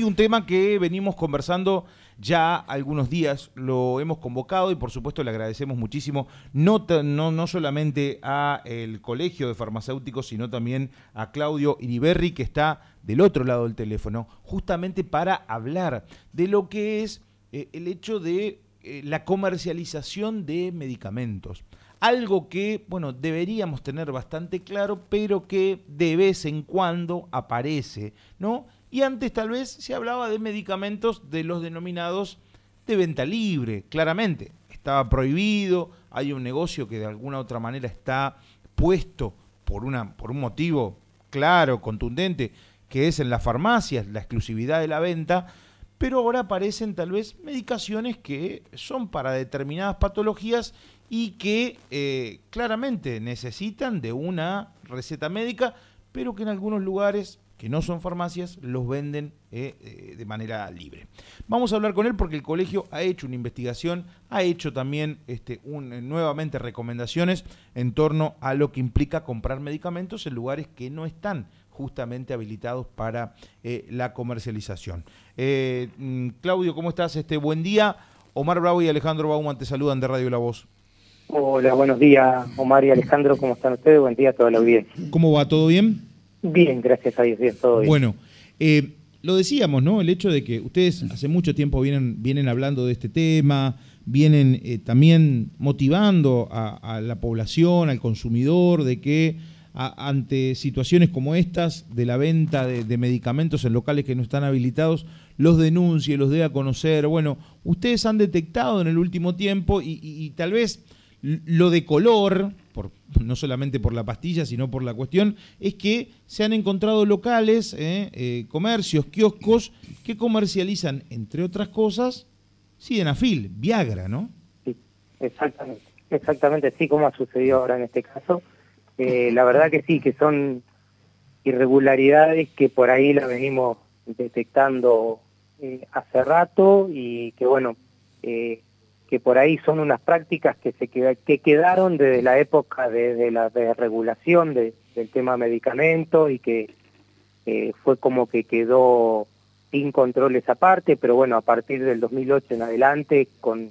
Un tema que venimos conversando ya algunos días, lo hemos convocado y por supuesto le agradecemos muchísimo, no, no, no solamente a el Colegio de Farmacéuticos, sino también a Claudio Iriberri, que está del otro lado del teléfono, justamente para hablar de lo que es eh, el hecho de eh, la comercialización de medicamentos. Algo que, bueno, deberíamos tener bastante claro, pero que de vez en cuando aparece, ¿no? Y antes tal vez se hablaba de medicamentos de los denominados de venta libre, claramente. Estaba prohibido, hay un negocio que de alguna u otra manera está puesto por, una, por un motivo claro, contundente, que es en las farmacias, la exclusividad de la venta, pero ahora aparecen tal vez medicaciones que son para determinadas patologías y que eh, claramente necesitan de una receta médica, pero que en algunos lugares que no son farmacias, los venden eh, eh, de manera libre. Vamos a hablar con él porque el colegio ha hecho una investigación, ha hecho también este, nuevamente recomendaciones en torno a lo que implica comprar medicamentos en lugares que no están justamente habilitados para eh, la comercialización. Mm, Claudio, ¿cómo estás? Este, buen día. Omar Bravo y Alejandro Bauman te saludan de Radio La Voz. Hola, buenos días, Omar y Alejandro, ¿cómo están ustedes? Buen día a toda la audiencia. ¿Cómo va? ¿Todo bien? Bien, gracias a Dios, bien, todo bien. Bueno, eh, lo decíamos, ¿no? El hecho de que ustedes hace mucho tiempo vienen, vienen hablando de este tema, vienen eh, también motivando a, la población, al consumidor, de que ante situaciones como estas, de la venta de, medicamentos en locales que no están habilitados, los denuncie, los dé a conocer. Bueno, ustedes han detectado en el último tiempo y tal vez lo de color, por, no solamente por la pastilla, sino por la cuestión, es que se han encontrado locales, eh, eh, comercios, kioscos, que comercializan, entre otras cosas, Sidenafil, Viagra, ¿no? Sí, exactamente. Exactamente, sí, como ha sucedido ahora en este caso. Eh, la verdad que sí, que son irregularidades que por ahí la venimos detectando hace rato y que, bueno, que por ahí son unas prácticas que se que quedaron desde la época de, la regulación del tema medicamentos y que fue como que quedó sin control esa parte, pero bueno, a partir del 2008 en adelante, con,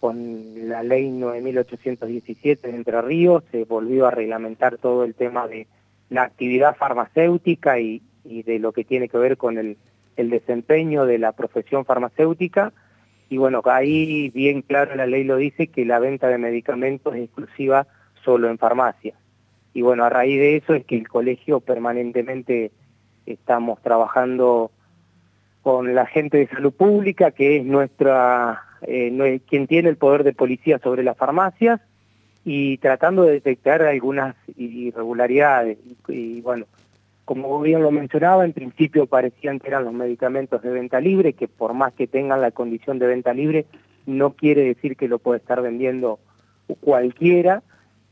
con la ley 9817 de Entre Ríos, se volvió a reglamentar todo el tema de la actividad farmacéutica y, y de lo que tiene que ver con el, el desempeño de la profesión farmacéutica, y bueno, ahí bien claro la ley lo dice que la venta de medicamentos es exclusiva solo en farmacia. Y bueno, a raíz de eso es que el colegio permanentemente estamos trabajando con la gente de salud pública, que es nuestra, eh, quien tiene el poder de policía sobre las farmacias, y tratando de detectar algunas irregularidades. y bueno, como bien lo mencionaba, en principio parecían que eran los medicamentos de venta libre, que por más que tengan la condición de venta libre, no quiere decir que lo puede estar vendiendo cualquiera,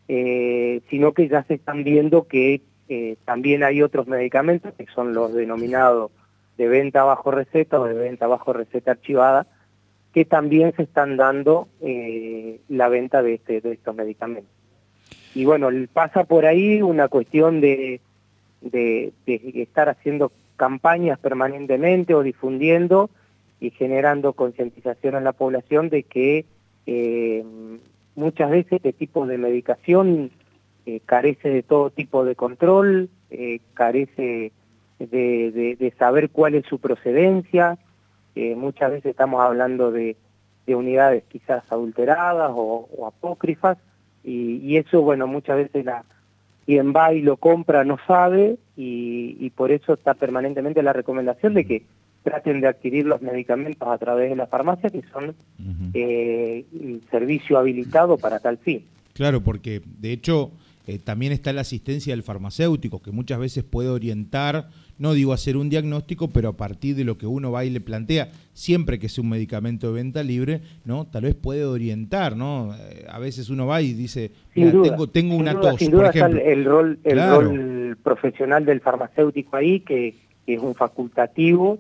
eh, sino que ya se están viendo que eh, también hay otros medicamentos, que son los denominados de venta bajo receta o de venta bajo receta archivada, que también se están dando eh, la venta este, de estos medicamentos. Y bueno, pasa por ahí una cuestión de de, estar haciendo campañas permanentemente o difundiendo y generando concientización en la población de que eh, muchas veces este tipo de medicación eh, carece de todo tipo de control, eh, carece de, saber cuál es su procedencia, muchas veces estamos hablando de, unidades quizás adulteradas o, apócrifas, y, y, eso, bueno, muchas veces la, quien va y lo compra no sabe y, por eso está permanentemente la recomendación de que traten de adquirir los medicamentos a través de la farmacia, que son eh, servicio habilitado para tal fin. Claro, porque de hecho eh, también está la asistencia del farmacéutico, que muchas veces puede orientar, no digo hacer un diagnóstico, pero a partir de lo que uno va y le plantea, siempre que sea un medicamento de venta libre, ¿no? Tal vez puede orientar, ¿no? Eh, a veces uno va y dice, tengo, tengo una tos, sin duda Está el, rol, el rol profesional del farmacéutico ahí, que, es un facultativo,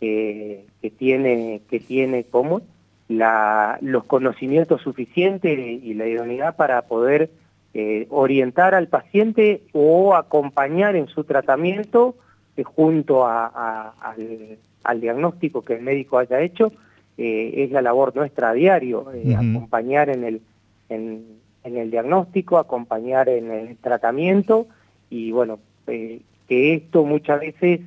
que tiene, que tiene como la, los conocimientos suficientes y la idoneidad para poder eh, orientar al paciente o acompañar en su tratamiento eh, junto a, al diagnóstico que el médico haya hecho, es la labor nuestra a diario, acompañar en el, en, en, el diagnóstico, acompañar en el tratamiento y bueno, que esto muchas veces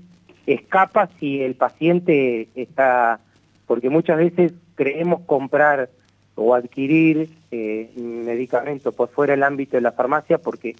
escapa si el paciente está, porque muchas veces creemos comprar o adquirir eh, medicamentos por fuera del ámbito de la farmacia porque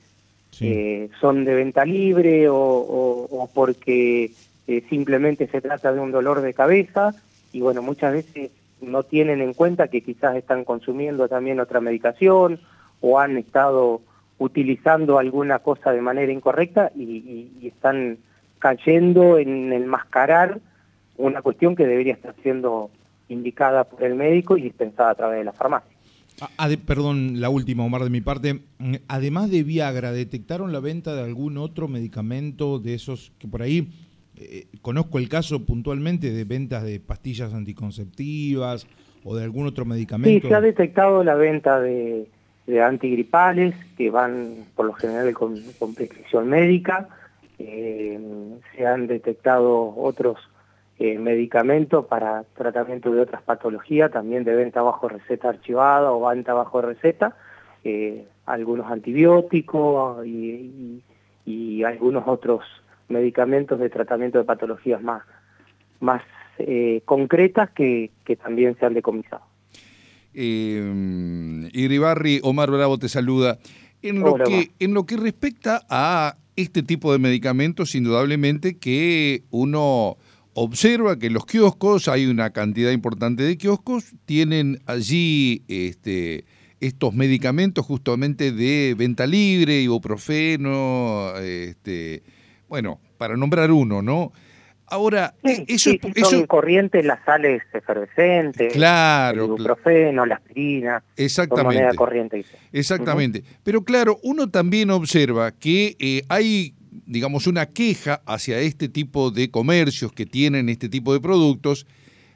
eh, son de venta libre o, porque eh, simplemente se trata de un dolor de cabeza y bueno, muchas veces no tienen en cuenta que quizás están consumiendo también otra medicación o han estado utilizando alguna cosa de manera incorrecta y, están cayendo en enmascarar una cuestión que debería estar siendo indicada por el médico y dispensada a través de la farmacia. Ah, perdón, la última, Omar, de mi parte. Además de Viagra, ¿detectaron la venta de algún otro medicamento de esos que por ahí eh, conozco el caso puntualmente de ventas de pastillas anticonceptivas o de algún otro medicamento? Sí, se ha detectado la venta de, antigripales que van por lo general con, con prescripción médica. Eh, se han detectado otros eh, medicamentos para tratamiento de otras patologías, también de venta bajo receta archivada o venta bajo receta, eh, algunos antibióticos y, algunos otros medicamentos de tratamiento de patologías más, más eh, concretas que, también se han decomisado. Eh, Iribarri, Omar Bravo te saluda. En lo, que, en lo que respecta a este tipo de medicamentos, indudablemente que uno observa que los kioscos hay una cantidad importante de kioscos, tienen allí este, estos medicamentos justamente de venta libre, ibuprofeno, este, bueno, para nombrar uno, ¿no? Ahora, eso, son corrientes las sales efervescentes, claro, el ibuprofeno, la aspirina, exactamente, corriente. Exactamente. Pero claro, uno también observa que eh, hay digamos, una queja hacia este tipo de comercios que tienen este tipo de productos,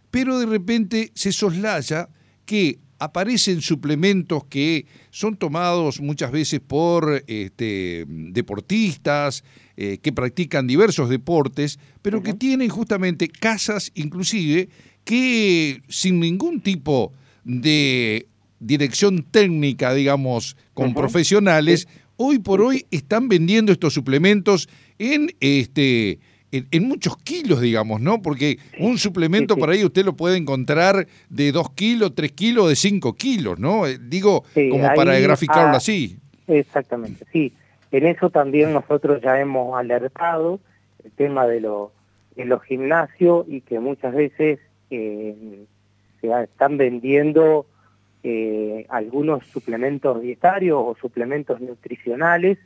pero de repente se soslaya que aparecen suplementos que son tomados muchas veces por este, deportistas eh, que practican diversos deportes, pero que tienen justamente casas inclusive que sin ningún tipo de dirección técnica, digamos, con profesionales, hoy por hoy están vendiendo estos suplementos en este en, muchos kilos, digamos, ¿no? Porque un suplemento por ahí usted lo puede encontrar de 2 kilos, 3 kilos, de 5 kilos, ¿no? Eh, digo, como para graficarlo así. Exactamente, sí. En eso también nosotros ya hemos alertado el tema de, lo, de los gimnasios y que muchas veces eh, se están vendiendo eh, algunos suplementos dietarios o suplementos nutricionales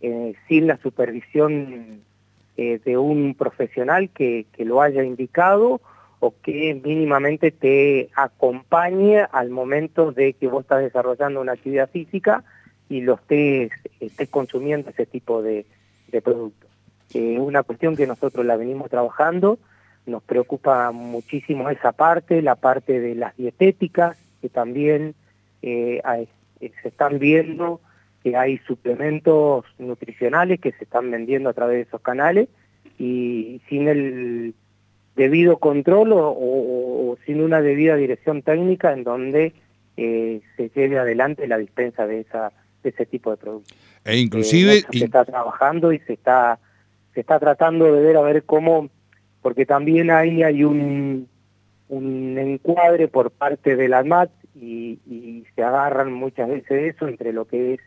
eh, sin la supervisión eh, de un profesional que, lo haya indicado o que mínimamente te acompañe al momento de que vos estás desarrollando una actividad física y lo estés, estés consumiendo ese tipo de productos. Es una cuestión que nosotros la venimos trabajando, nos preocupa muchísimo esa parte, la parte de las dietéticas, que también eh, eh, se están viendo que hay suplementos nutricionales que se están vendiendo a través de esos canales y sin el debido control o, sin una debida dirección técnica en donde eh, se lleve adelante la dispensa de esa de ese tipo de productos. E inclusive se está trabajando y se está se está tratando de ver a ver cómo porque también ahí hay un un encuadre por parte de la ANMAT y, se agarran muchas veces eso entre lo que es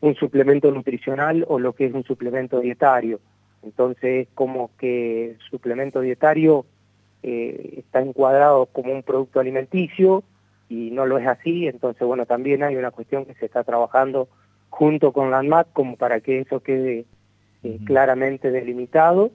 un suplemento nutricional o lo que es un suplemento dietario. Entonces, como que el suplemento dietario eh, está encuadrado como un producto alimenticio y no lo es así, entonces, bueno, también hay una cuestión que se está trabajando junto con la ANMAT como para que eso quede eh, claramente delimitado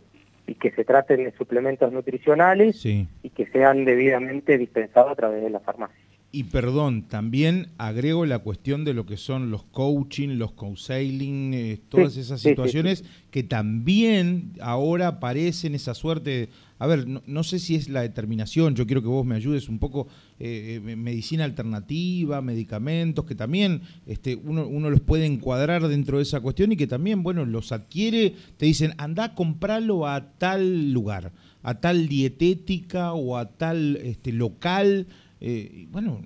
y que se traten de suplementos nutricionales y que sean debidamente dispensados a través de la farmacia. Y perdón, también agrego la cuestión de lo que son los coaching, los counseling, eh, todas esas situaciones que también ahora aparecen esa suerte. a ver, no, sé si es la determinación, yo quiero que vos me ayudes un poco, eh, eh, medicina alternativa, medicamentos, que también este, uno, uno los puede encuadrar dentro de esa cuestión y que también, bueno, los adquiere, te dicen, anda, comprarlo a tal lugar a tal dietética o a tal este, local, eh, bueno,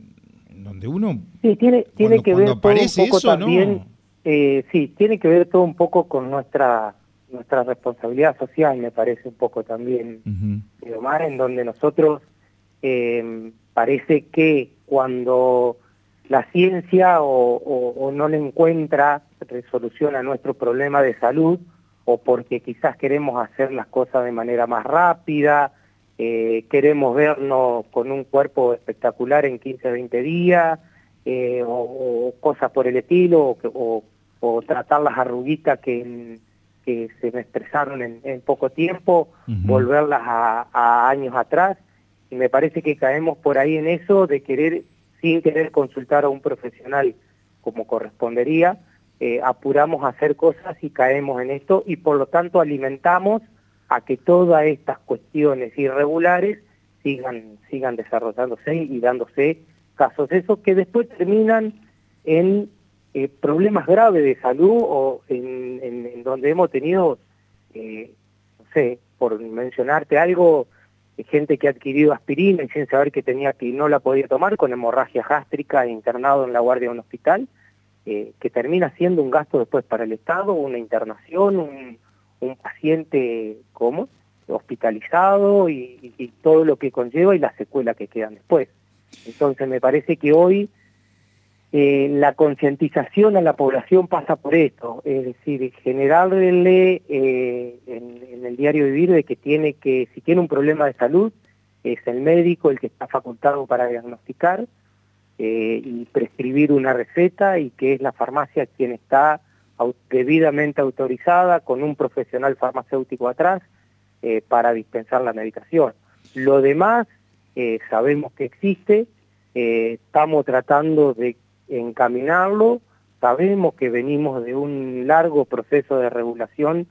donde uno... Sí, tiene, tiene que ver todo un poco también, eh, sí, tiene que ver todo un poco con nuestra nuestra responsabilidad social, me parece un poco también, Omar, en donde nosotros eh, parece que cuando la ciencia o, no le encuentra resolución a nuestro problema de salud, o porque quizás queremos hacer las cosas de manera más rápida, eh, queremos vernos con un cuerpo espectacular en 15, 20 días, eh, o, cosas por el estilo, o, tratar las arruguitas que, que se me expresaron en, poco tiempo, volverlas a, años atrás, y me parece que caemos por ahí en eso de querer, sin querer consultar a un profesional como correspondería, eh, apuramos a hacer cosas y caemos en esto y por lo tanto alimentamos a que todas estas cuestiones irregulares sigan, sigan desarrollándose y dándose casos. Esos que después terminan en eh, problemas graves de salud o en, donde hemos tenido, eh, no sé, por mencionarte algo, gente que ha adquirido aspirina y sin saber que tenía que no la podía tomar con hemorragia gástrica internado en la guardia de un hospital eh, que termina siendo un gasto después para el Estado, una internación, un, paciente como hospitalizado y, todo lo que conlleva y la secuela que quedan después. Entonces me parece que hoy eh, la concientización a la población pasa por esto, es decir, generarle eh, en, en, el diario vivir de que tiene que, si tiene un problema de salud, es el médico el que está facultado para diagnosticar, eh, y prescribir una receta y que es la farmacia quien está debidamente autorizada con un profesional farmacéutico atrás eh, para dispensar la medicación. Lo demás eh, sabemos que existe, estamos tratando de encaminarlo, sabemos que venimos de un largo proceso de regulación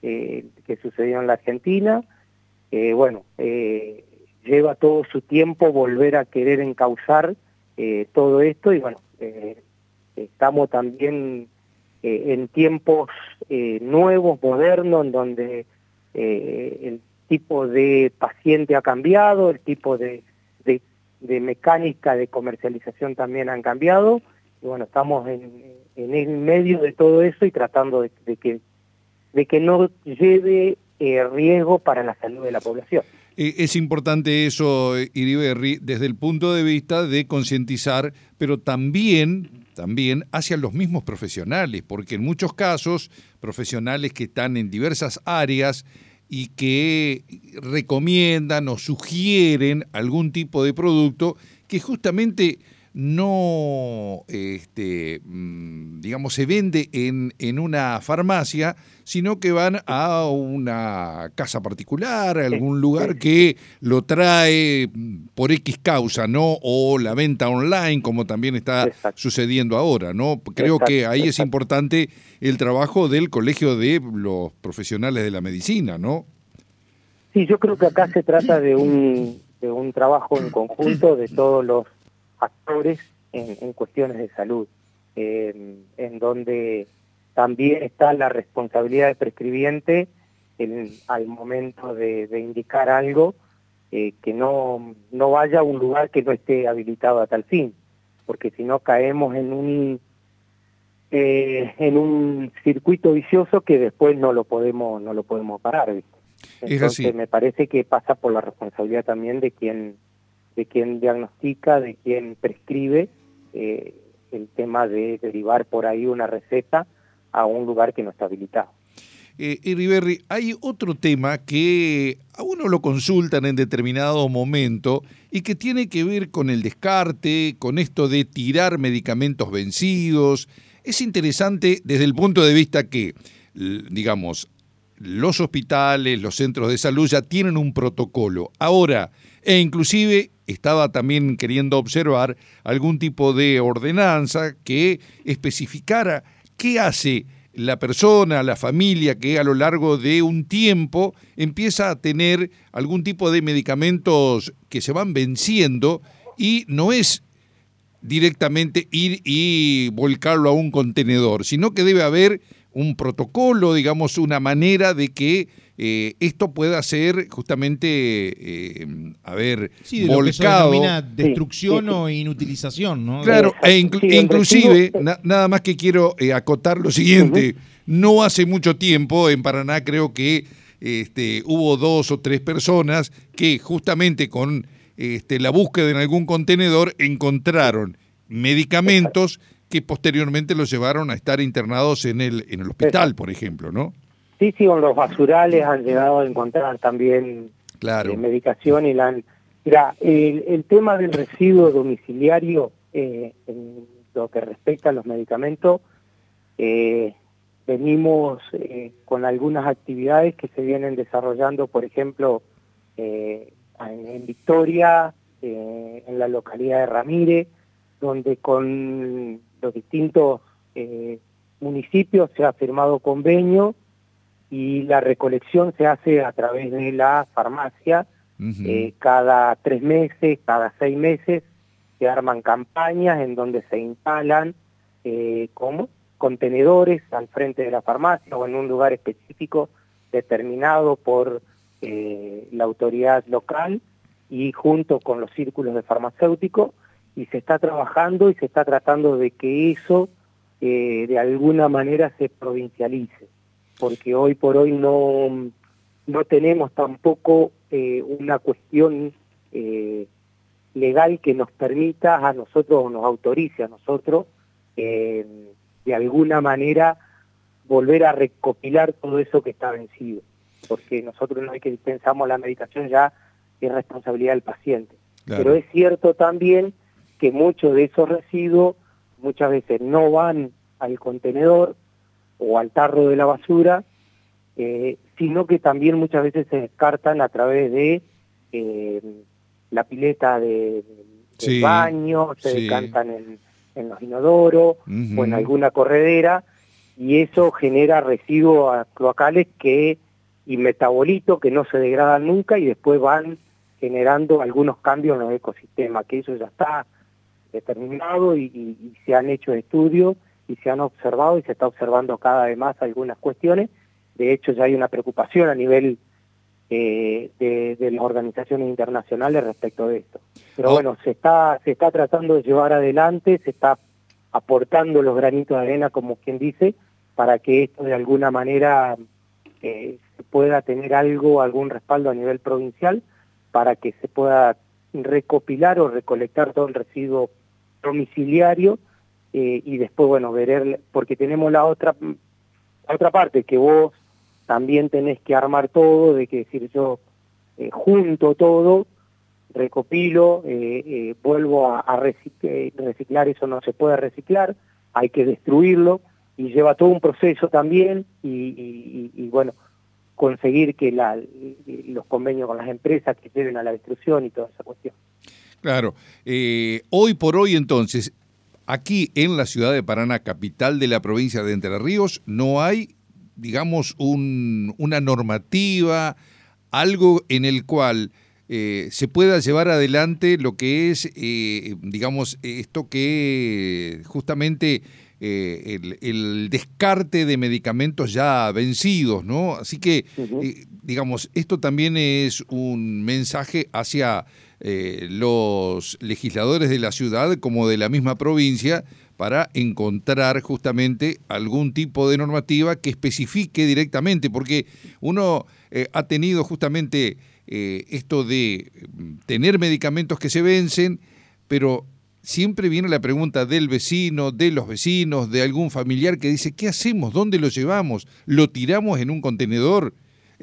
que sucedió en la Argentina, bueno, lleva todo su tiempo volver a querer encauzar eh, todo esto y bueno, eh, estamos también eh, en tiempos nuevos, modernos, en donde el tipo de paciente ha cambiado, el tipo de, de, mecánica de comercialización también han cambiado y bueno, estamos en, en el medio de todo eso y tratando de, que, de que no lleve riesgo para la salud de la población. Eh, es importante eso, Iriberri, desde el punto de vista de concientizar, pero también, también hacia los mismos profesionales, porque en muchos casos, profesionales que están en diversas áreas y que recomiendan o sugieren algún tipo de producto que justamente no, este, mm, digamos, se vende en, en, una farmacia, sino que van a una casa particular, a algún lugar que lo trae por X causa, ¿no? O la venta online, como también está sucediendo ahora, ¿no? Creo que ahí es importante el trabajo del Colegio de los Profesionales de la Medicina, ¿no? Sí, yo creo que acá se trata de un, de un trabajo en conjunto de todos los actores en, cuestiones de salud, eh, en donde también está la responsabilidad del prescribiente al momento de, indicar algo eh, que no, no vaya a un lugar que no esté habilitado a tal fin, porque si no caemos en un eh, en un circuito vicioso que después no lo podemos no lo podemos parar. Entonces me parece que pasa por la responsabilidad también de quien de quien diagnostica, de quien prescribe eh, el tema de derivar por ahí una receta a un lugar que no está habilitado. Eh, Riverri, hay otro tema que a uno lo consultan en determinado momento y que tiene que ver con el descarte, con esto de tirar medicamentos vencidos. Es interesante desde el punto de vista que, digamos, los hospitales, los centros de salud ya tienen un protocolo. Ahora, e inclusive estaba también queriendo observar algún tipo de ordenanza que especificara qué hace la persona, la familia que a lo largo de un tiempo empieza a tener algún tipo de medicamentos que se van venciendo y no es directamente ir y volcarlo a un contenedor, sino que debe haber un protocolo, digamos, una manera de que eh, esto pueda ser justamente, eh, a ver, sí, de volcado. Lo que destrucción o inutilización, ¿no? Claro, e, inclusive, nada más que quiero eh, acotar lo siguiente, no hace mucho tiempo en Paraná creo que este, hubo dos o tres personas que justamente con este, la búsqueda en algún contenedor encontraron medicamentos que posteriormente los llevaron a estar internados en el, en el hospital, por ejemplo, ¿no? Sí, sí, con los basurales han llegado a encontrar también claro. Eh, medicación y la Mira, el, tema del residuo domiciliario, eh, en lo que respecta a los medicamentos, eh, venimos con algunas actividades que se vienen desarrollando, por ejemplo, en, Victoria, en la localidad de Ramírez, donde con los distintos municipios se ha firmado convenio y la recolección se hace a través de la farmacia. Eh, cada tres meses, cada seis meses, se arman campañas en donde se instalan eh, como contenedores al frente de la farmacia o en un lugar específico determinado por eh, la autoridad local y junto con los círculos de farmacéuticos y se está trabajando y se está tratando de que eso de alguna manera se provincialice porque hoy por hoy no, no tenemos tampoco eh, una cuestión eh, legal que nos permita a nosotros o nos autorice a nosotros eh, de alguna manera volver a recopilar todo eso que está vencido, porque nosotros no hay que dispensamos la medicación ya es responsabilidad del paciente. Pero es cierto también que muchos de esos residuos muchas veces no van al contenedor, o al tarro de la basura, eh, sino que también muchas veces se descartan a través de eh, la pileta de, baño, se descartan en, los inodoros o en alguna corredera, y eso genera residuos cloacales que y metabolitos que no se degradan nunca y después van generando algunos cambios en los ecosistemas, que eso ya está determinado y se han hecho estudios y se han observado y se está observando cada vez más algunas cuestiones. De hecho, ya hay una preocupación a nivel eh, de, las organizaciones internacionales respecto de esto. Pero oh. bueno, se está, se está tratando de llevar adelante, se está aportando los granitos de arena, como quien dice, para que esto de alguna manera eh, se pueda tener algo, algún respaldo a nivel provincial, para que se pueda recopilar o recolectar todo el residuo domiciliario eh, y después, bueno, ver, porque tenemos la otra, otra parte, que vos también tenés que armar todo, de que decir yo eh, junto todo, recopilo, eh, vuelvo a, reciclar, eso no se puede reciclar, hay que destruirlo, y lleva todo un proceso también, y, bueno, conseguir que la, los convenios con las empresas que lleven a la destrucción y toda esa cuestión. Claro. hoy por hoy entonces, Aquí en la ciudad de Paraná, capital de la provincia de Entre Ríos, no hay, digamos, una normativa, algo en el cual eh, se pueda llevar adelante lo que es, eh, digamos, esto que justamente eh, el, descarte de medicamentos ya vencidos, ¿no? Así que, digamos, esto también es un mensaje hacia eh, los legisladores de la ciudad como de la misma provincia para encontrar justamente algún tipo de normativa que especifique directamente, porque uno eh, ha tenido justamente eh, esto de mm, tener medicamentos que se vencen, pero siempre viene la pregunta del vecino, de los vecinos, de algún familiar que dice, ¿qué hacemos? ¿Dónde lo llevamos? ¿Lo tiramos en un contenedor?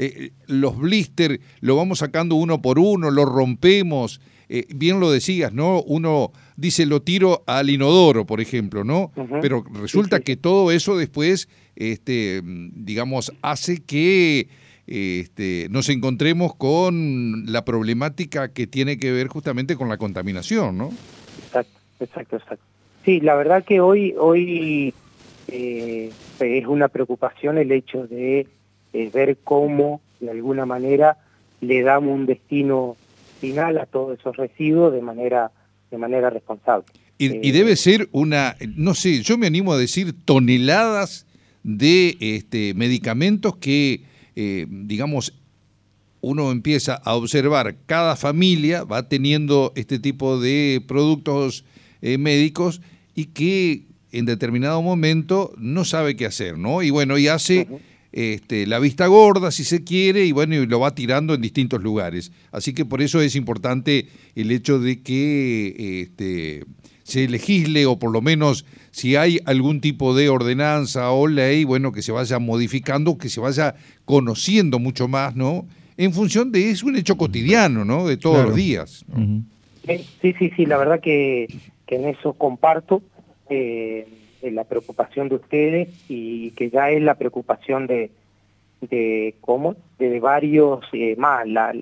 Eh, los blister lo vamos sacando uno por uno, lo rompemos. Eh, bien lo decías, ¿no? Uno dice lo tiro al inodoro, por ejemplo, ¿no? Pero resulta que todo eso después, este, digamos, hace que este, nos encontremos con la problemática que tiene que ver justamente con la contaminación, ¿no? Exacto, exacto, exacto. Sí, la verdad que hoy, hoy eh, es una preocupación el hecho de es ver cómo de alguna manera le damos un destino final a todos esos residuos de manera de manera responsable. Y, eh, debe ser una, no sé, yo me animo a decir toneladas de este, medicamentos que eh, digamos, uno empieza a observar cada familia va teniendo este tipo de productos eh, médicos y que en determinado momento no sabe qué hacer, ¿no? Y bueno, y hace este, la vista gorda, si se quiere, y bueno, y lo va tirando en distintos lugares. Así que por eso es importante el hecho de que este, se legisle o por lo menos si hay algún tipo de ordenanza o ley, bueno, que se vaya modificando, que se vaya conociendo mucho más, ¿no? En función de es un hecho cotidiano, ¿no? De todos los días. Sí, sí, sí, la verdad que, que en eso comparto eh, la preocupación de ustedes y que ya es la preocupación de, de cómo, de varios eh, más, la,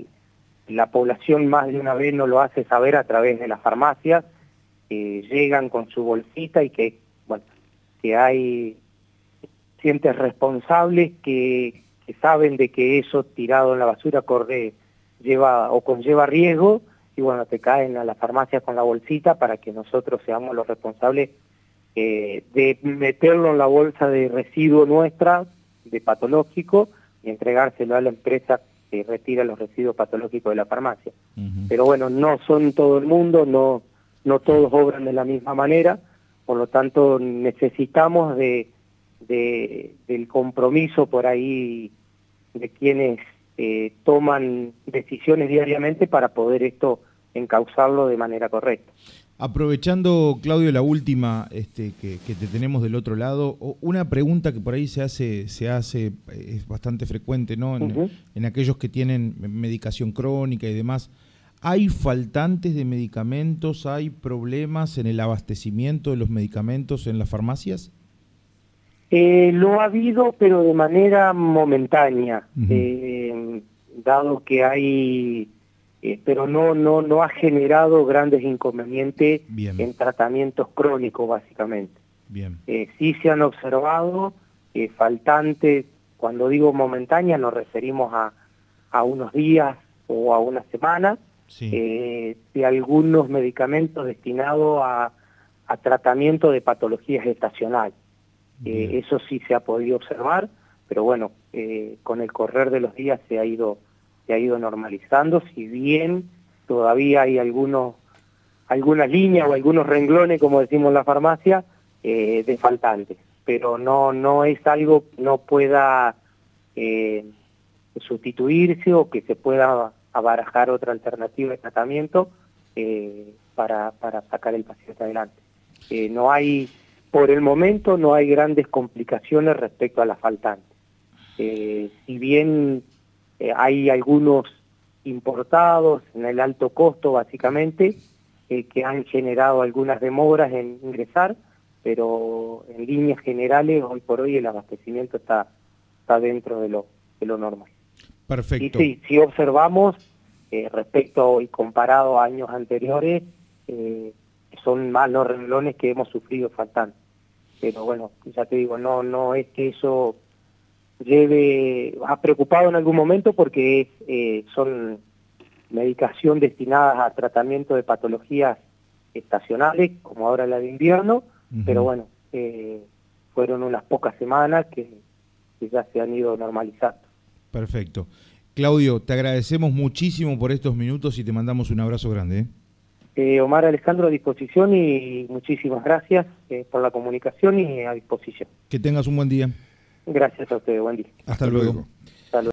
la población más de una vez no lo hace saber a través de las farmacias, llegan con su bolsita y que, bueno, que hay sientes responsables que, que saben de que eso tirado en la basura corre, lleva o conlleva riesgo y bueno, te caen a la farmacia con la bolsita para que nosotros seamos los responsables eh, de meterlo en la bolsa de residuo nuestra, de patológico, y entregárselo a la empresa que retira los residuos patológicos de la farmacia. Pero bueno, no son todo el mundo, no no todos obran de la misma manera, por lo tanto necesitamos de, del compromiso por ahí de quienes eh, toman decisiones diariamente para poder esto encauzarlo de manera correcta. Aprovechando, Claudio, la última este, que, te tenemos del otro lado, una pregunta que por ahí se hace, se hace es bastante frecuente, ¿no? en aquellos que tienen medicación crónica y demás. ¿Hay faltantes de medicamentos? ¿Hay problemas en el abastecimiento de los medicamentos en las farmacias? Eh, lo ha habido, pero de manera momentánea, eh, dado que hay, eh, pero no, no, no ha generado grandes inconvenientes en tratamientos crónicos, básicamente. Bien. sí se han observado faltantes, cuando digo momentánea nos referimos a, a unos días o a una semana, eh, de algunos medicamentos destinados a, tratamiento de patologías estacionales. Eh, eso sí se ha podido observar, pero bueno, eh, con el correr de los días se ha ido se ha ido normalizando, si bien todavía hay algunos algunas líneas o algunos renglones, como decimos en la farmacia, de faltantes, pero no no es algo que no pueda sustituirse o que se pueda a barajar otra alternativa de tratamiento eh, para, para sacar el paciente adelante. Eh, no hay, por el momento, no hay grandes complicaciones respecto a la faltante. Eh, si bien hay algunos importados en el alto costo, básicamente, que han generado algunas demoras en ingresar, pero en líneas generales, hoy por hoy el abastecimiento está, está dentro de lo, de lo normal. Perfecto. Y sí, si observamos eh, respecto y comparado a años anteriores, eh, son más los renglones que hemos sufrido faltando. Pero bueno, ya te digo, no, no es que eso lleve, ha preocupado en algún momento porque eh, son medicación destinadas a tratamiento de patologías estacionales, como ahora la de invierno, pero bueno, fueron unas pocas semanas que ya se han ido normalizando. Perfecto. Claudio, te agradecemos muchísimo por estos minutos y te mandamos un abrazo grande. ¿eh? Eh, Omar Alejandro a disposición y muchísimas gracias eh, por la comunicación y a disposición. Que tengas un buen día. Gracias a usted, buen día. Hasta, luego.